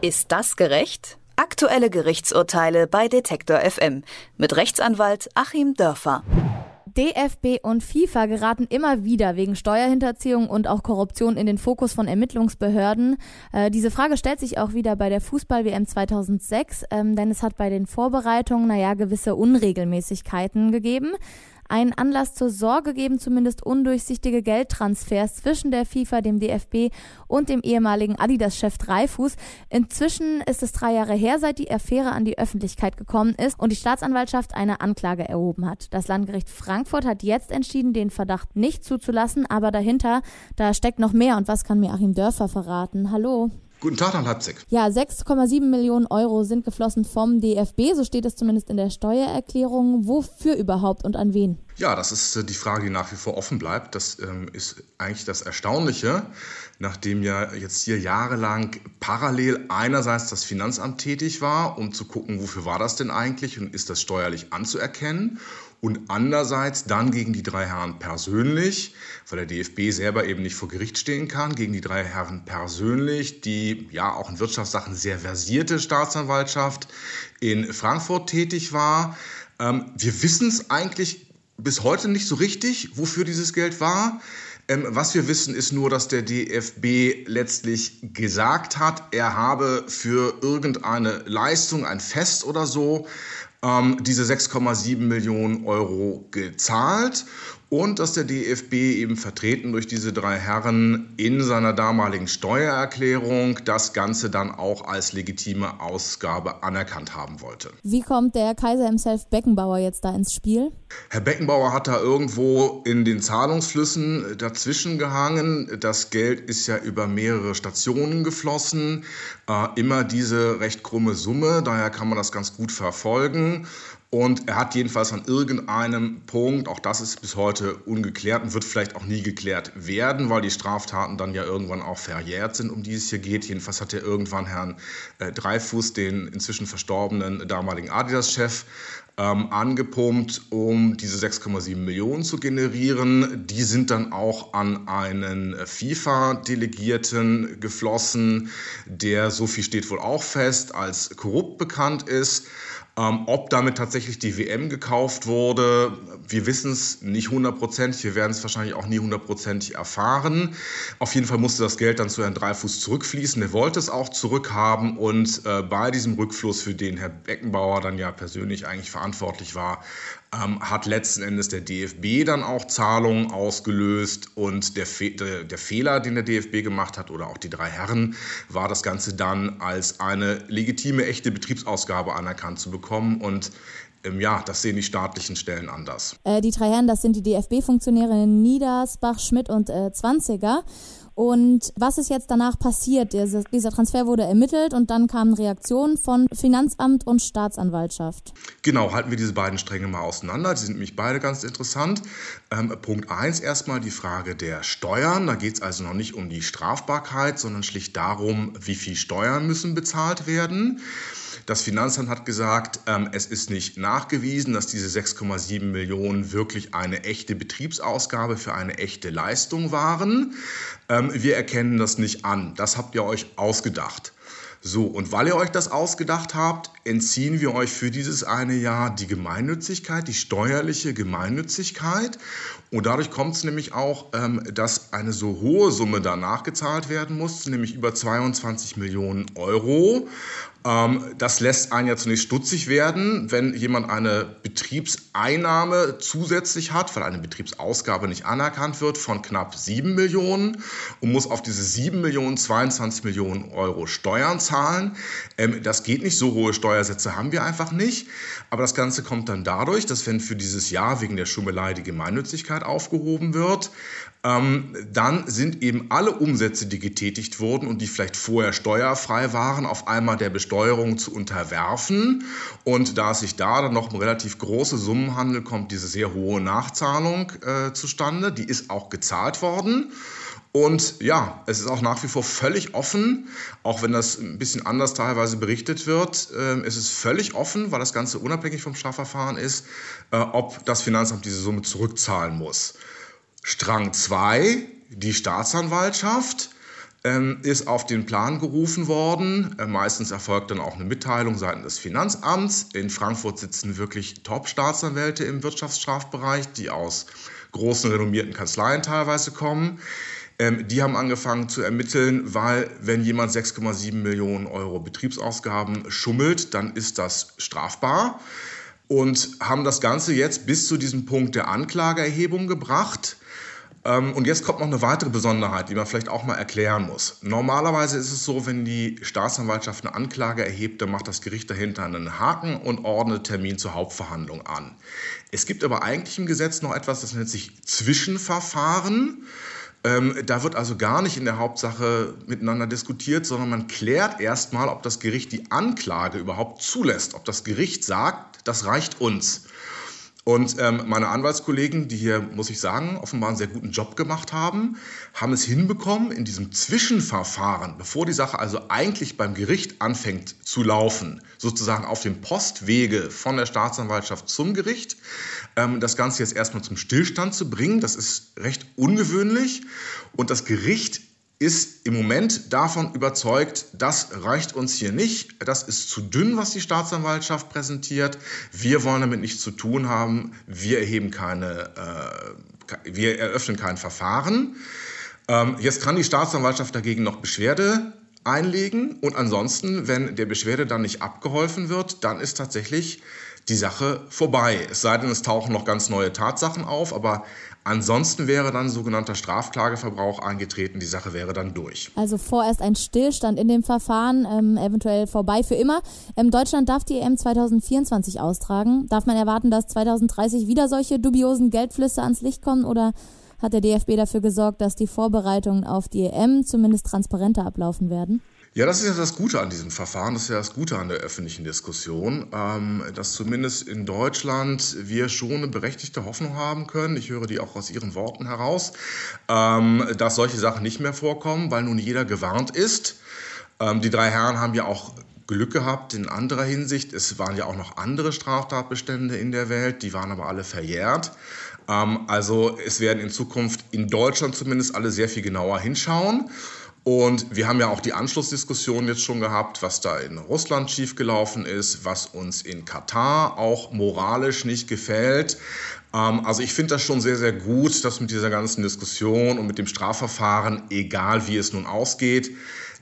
Ist das gerecht? Aktuelle Gerichtsurteile bei Detektor FM mit Rechtsanwalt Achim Dörfer. DFB und FIFA geraten immer wieder wegen Steuerhinterziehung und auch Korruption in den Fokus von Ermittlungsbehörden. Äh, diese Frage stellt sich auch wieder bei der Fußball-WM 2006, ähm, denn es hat bei den Vorbereitungen, naja, gewisse Unregelmäßigkeiten gegeben einen Anlass zur Sorge geben zumindest undurchsichtige Geldtransfers zwischen der FIFA, dem DFB und dem ehemaligen Adidas-Chef Dreifuß. Inzwischen ist es drei Jahre her, seit die Affäre an die Öffentlichkeit gekommen ist und die Staatsanwaltschaft eine Anklage erhoben hat. Das Landgericht Frankfurt hat jetzt entschieden, den Verdacht nicht zuzulassen, aber dahinter, da steckt noch mehr. Und was kann mir Achim Dörfer verraten? Hallo. Guten Tag nach Leipzig. Ja, 6,7 Millionen Euro sind geflossen vom DFB, so steht es zumindest in der Steuererklärung. Wofür überhaupt und an wen? Ja, das ist äh, die Frage, die nach wie vor offen bleibt. Das ähm, ist eigentlich das Erstaunliche, nachdem ja jetzt hier jahrelang parallel einerseits das Finanzamt tätig war, um zu gucken, wofür war das denn eigentlich und ist das steuerlich anzuerkennen und andererseits dann gegen die drei Herren persönlich, weil der DFB selber eben nicht vor Gericht stehen kann, gegen die drei Herren persönlich, die ja auch in Wirtschaftssachen sehr versierte Staatsanwaltschaft in Frankfurt tätig war. Ähm, wir wissen es eigentlich bis heute nicht so richtig, wofür dieses Geld war. Ähm, was wir wissen, ist nur, dass der DFB letztlich gesagt hat, er habe für irgendeine Leistung, ein Fest oder so, ähm, diese 6,7 Millionen Euro gezahlt und dass der DFB eben vertreten durch diese drei Herren in seiner damaligen Steuererklärung das Ganze dann auch als legitime Ausgabe anerkannt haben wollte. Wie kommt der Kaiser himself Beckenbauer jetzt da ins Spiel? Herr Beckenbauer hat da irgendwo in den Zahlungsflüssen dazwischen gehangen. Das Geld ist ja über mehrere Stationen geflossen. Äh, immer diese recht krumme Summe, daher kann man das ganz gut verfolgen. Und er hat jedenfalls an irgendeinem Punkt, auch das ist bis heute ungeklärt und wird vielleicht auch nie geklärt werden, weil die Straftaten dann ja irgendwann auch verjährt sind, um die es hier geht. Jedenfalls hat er irgendwann Herrn äh, Dreifuß, den inzwischen verstorbenen damaligen Adidas-Chef, ähm, angepumpt, um diese 6,7 Millionen zu generieren. Die sind dann auch an einen FIFA-Delegierten geflossen, der, so viel steht wohl auch fest, als korrupt bekannt ist. Ähm, ob damit tatsächlich die WM gekauft wurde, wir wissen es nicht hundertprozentig. Wir werden es wahrscheinlich auch nie hundertprozentig erfahren. Auf jeden Fall musste das Geld dann zu Herrn Dreifuß zurückfließen. Er wollte es auch zurückhaben und äh, bei diesem Rückfluss, für den Herr Beckenbauer dann ja persönlich eigentlich verantwortlich war, ähm, hat letzten Endes der DFB dann auch Zahlungen ausgelöst und der, Fe der, der, Fehler, den der DFB gemacht hat oder auch die drei Herren, war das Ganze dann als eine legitime, echte Betriebsausgabe anerkannt zu bekommen und ähm, ja, das sehen die staatlichen Stellen anders. Äh, die drei Herren, das sind die DFB-Funktionäre Niedersbach, Schmidt und äh, Zwanziger. Und was ist jetzt danach passiert? Dieser Transfer wurde ermittelt und dann kamen Reaktionen von Finanzamt und Staatsanwaltschaft. Genau, halten wir diese beiden Stränge mal auseinander. Die sind nämlich beide ganz interessant. Ähm, Punkt 1 erstmal die Frage der Steuern. Da geht es also noch nicht um die Strafbarkeit, sondern schlicht darum, wie viel Steuern müssen bezahlt werden. Das Finanzamt hat gesagt, ähm, es ist nicht nachgewiesen, dass diese 6,7 Millionen wirklich eine echte Betriebsausgabe für eine echte Leistung waren. Ähm, wir erkennen das nicht an. Das habt ihr euch ausgedacht. So, und weil ihr euch das ausgedacht habt, entziehen wir euch für dieses eine Jahr die Gemeinnützigkeit, die steuerliche Gemeinnützigkeit. Und dadurch kommt es nämlich auch, ähm, dass eine so hohe Summe danach gezahlt werden muss, nämlich über 22 Millionen Euro. Ähm, das lässt einen ja zunächst stutzig werden, wenn jemand eine Betriebseinnahme zusätzlich hat, weil eine Betriebsausgabe nicht anerkannt wird, von knapp 7 Millionen und muss auf diese 7 Millionen 22 Millionen Euro Steuern zahlen. Ähm, das geht nicht, so hohe Steuersätze haben wir einfach nicht. Aber das Ganze kommt dann dadurch, dass wenn für dieses Jahr wegen der Schummelei die Gemeinnützigkeit aufgehoben wird, ähm, dann sind eben alle Umsätze, die getätigt wurden und die vielleicht vorher steuerfrei waren, auf einmal der Besteuerung zu unterwerfen. Und da es sich da dann noch um relativ große Summen handelt, kommt diese sehr hohe Nachzahlung äh, zustande. Die ist auch gezahlt worden. Und ja, es ist auch nach wie vor völlig offen, auch wenn das ein bisschen anders teilweise berichtet wird. Äh, es ist völlig offen, weil das Ganze unabhängig vom Strafverfahren ist, äh, ob das Finanzamt diese Summe zurückzahlen muss. Strang 2, die Staatsanwaltschaft ist auf den Plan gerufen worden. Äh, meistens erfolgt dann auch eine Mitteilung seitens des Finanzamts. In Frankfurt sitzen wirklich Top-Staatsanwälte im Wirtschaftsstrafbereich, die aus großen renommierten Kanzleien teilweise kommen. Ähm, die haben angefangen zu ermitteln, weil wenn jemand 6,7 Millionen Euro Betriebsausgaben schummelt, dann ist das strafbar und haben das Ganze jetzt bis zu diesem Punkt der Anklageerhebung gebracht. Ähm, und jetzt kommt noch eine weitere Besonderheit, die man vielleicht auch mal erklären muss. Normalerweise ist es so, wenn die Staatsanwaltschaft eine Anklage erhebt, dann macht das Gericht dahinter einen Haken und ordnet Termin zur Hauptverhandlung an. Es gibt aber eigentlich im Gesetz noch etwas, das nennt sich Zwischenverfahren. Ähm, da wird also gar nicht in der Hauptsache miteinander diskutiert, sondern man klärt erstmal, ob das Gericht die Anklage überhaupt zulässt, ob das Gericht sagt, das reicht uns. Und ähm, meine Anwaltskollegen, die hier, muss ich sagen, offenbar einen sehr guten Job gemacht haben, haben es hinbekommen, in diesem Zwischenverfahren, bevor die Sache also eigentlich beim Gericht anfängt zu laufen, sozusagen auf dem Postwege von der Staatsanwaltschaft zum Gericht, ähm, das Ganze jetzt erstmal zum Stillstand zu bringen. Das ist recht ungewöhnlich. Und das Gericht ist im Moment davon überzeugt, das reicht uns hier nicht, das ist zu dünn, was die Staatsanwaltschaft präsentiert, wir wollen damit nichts zu tun haben, wir erheben keine, äh, wir eröffnen kein Verfahren. Ähm, jetzt kann die Staatsanwaltschaft dagegen noch Beschwerde einlegen. Und ansonsten, wenn der Beschwerde dann nicht abgeholfen wird, dann ist tatsächlich die Sache vorbei. Es sei denn, es tauchen noch ganz neue Tatsachen auf, aber ansonsten wäre dann sogenannter Strafklageverbrauch eingetreten, die Sache wäre dann durch. Also vorerst ein Stillstand in dem Verfahren, ähm, eventuell vorbei für immer. Ähm, Deutschland darf die EM 2024 austragen. Darf man erwarten, dass 2030 wieder solche dubiosen Geldflüsse ans Licht kommen oder hat der DFB dafür gesorgt, dass die Vorbereitungen auf die EM zumindest transparenter ablaufen werden? Ja, das ist ja das Gute an diesem Verfahren, das ist ja das Gute an der öffentlichen Diskussion, ähm, dass zumindest in Deutschland wir schon eine berechtigte Hoffnung haben können, ich höre die auch aus Ihren Worten heraus, ähm, dass solche Sachen nicht mehr vorkommen, weil nun jeder gewarnt ist. Ähm, die drei Herren haben ja auch Glück gehabt in anderer Hinsicht. Es waren ja auch noch andere Straftatbestände in der Welt, die waren aber alle verjährt. also es werden in Zukunft in Deutschland zumindest alle sehr viel genauer hinschauen. Und wir haben ja auch die Anschlussdiskussion jetzt schon gehabt, was da in Russland schiefgelaufen ist, was uns in Katar auch moralisch nicht gefällt. Ähm, also ich finde das schon sehr, sehr gut, dass mit dieser ganzen Diskussion und mit dem Strafverfahren, egal wie es nun ausgeht,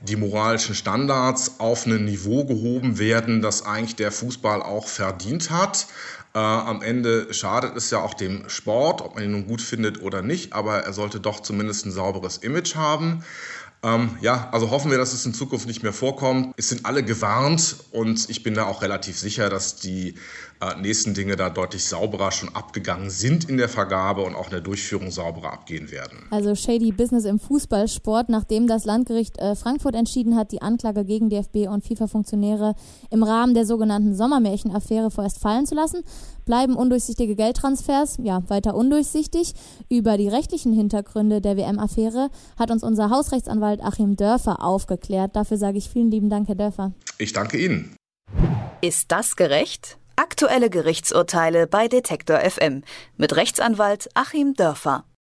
die moralischen Standards auf ein Niveau gehoben werden, das eigentlich der Fußball auch verdient hat. Äh, am Ende schadet es ja auch dem Sport, ob man ihn nun gut findet oder nicht, aber er sollte doch zumindest ein sauberes Image haben. Ähm, ja, also hoffen wir, dass es in Zukunft nicht mehr vorkommt. Es sind alle gewarnt und ich bin da auch relativ sicher, dass die äh, nächsten Dinge da deutlich sauberer schon abgegangen sind in der Vergabe und auch in der Durchführung sauberer abgehen werden. Also Shady Business im Fußballsport, nachdem das Landgericht äh, Frankfurt entschieden hat, die Anklage gegen DFB und FIFA-Funktionäre im Rahmen der sogenannten Sommermärchenaffäre vorerst fallen zu lassen, bleiben undurchsichtige Geldtransfers ja weiter undurchsichtig. Über die rechtlichen Hintergründe der WM-Affäre hat uns unser Hausrechtsanwalt Achim Dörfer aufgeklärt. Dafür sage ich vielen lieben Dank, Herr Dörfer. Ich danke Ihnen. Ist das gerecht? Aktuelle Gerichtsurteile bei Detektor FM mit Rechtsanwalt Achim Dörfer.